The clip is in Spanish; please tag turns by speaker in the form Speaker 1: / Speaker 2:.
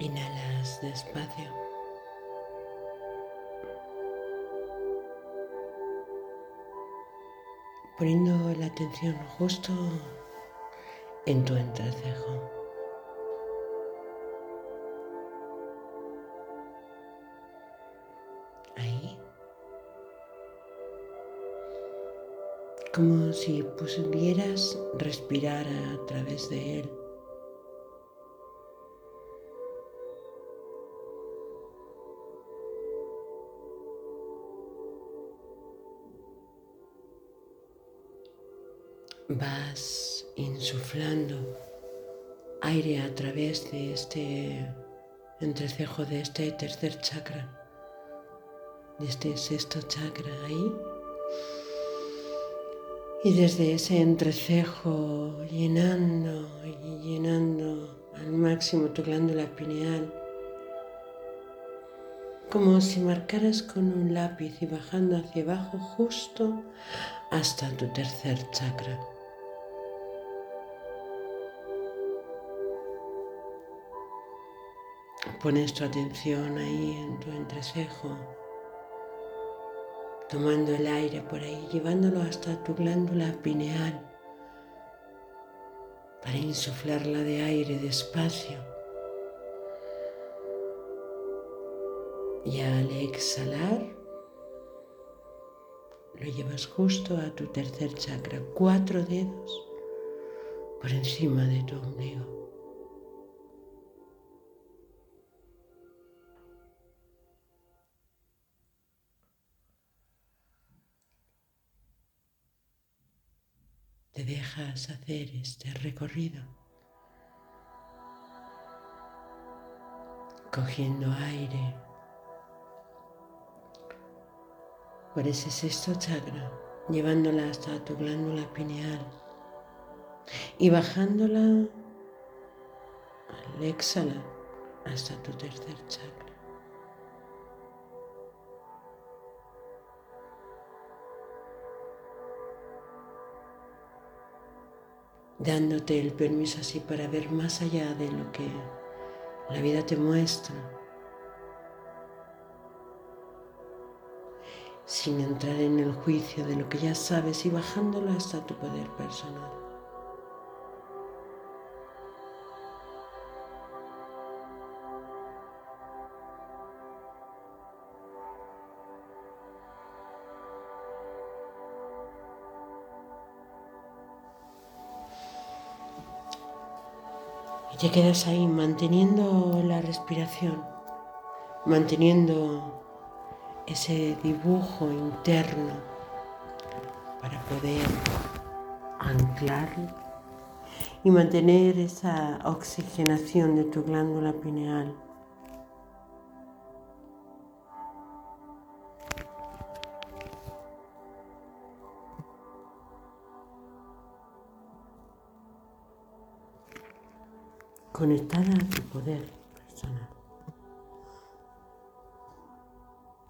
Speaker 1: Inhalas despacio. Poniendo la atención justo en tu entrecejo. Ahí. Como si pudieras respirar a través de él. Vas insuflando aire a través de este entrecejo de este tercer chakra, de este sexto chakra ahí. Y desde ese entrecejo llenando y llenando al máximo tu glándula pineal, como si marcaras con un lápiz y bajando hacia abajo justo hasta tu tercer chakra. Pones tu atención ahí en tu entrecejo, tomando el aire por ahí, llevándolo hasta tu glándula pineal para insuflarla de aire despacio. Y al exhalar, lo llevas justo a tu tercer chakra, cuatro dedos por encima de tu ombligo. Te dejas hacer este recorrido, cogiendo aire por ese sexto chakra, llevándola hasta tu glándula pineal y bajándola al exhalar hasta tu tercer chakra. Dándote el permiso así para ver más allá de lo que la vida te muestra, sin entrar en el juicio de lo que ya sabes y bajándolo hasta tu poder personal. Te quedas ahí manteniendo la respiración, manteniendo ese dibujo interno para poder anclar y mantener esa oxigenación de tu glándula pineal. Conectada a tu poder personal.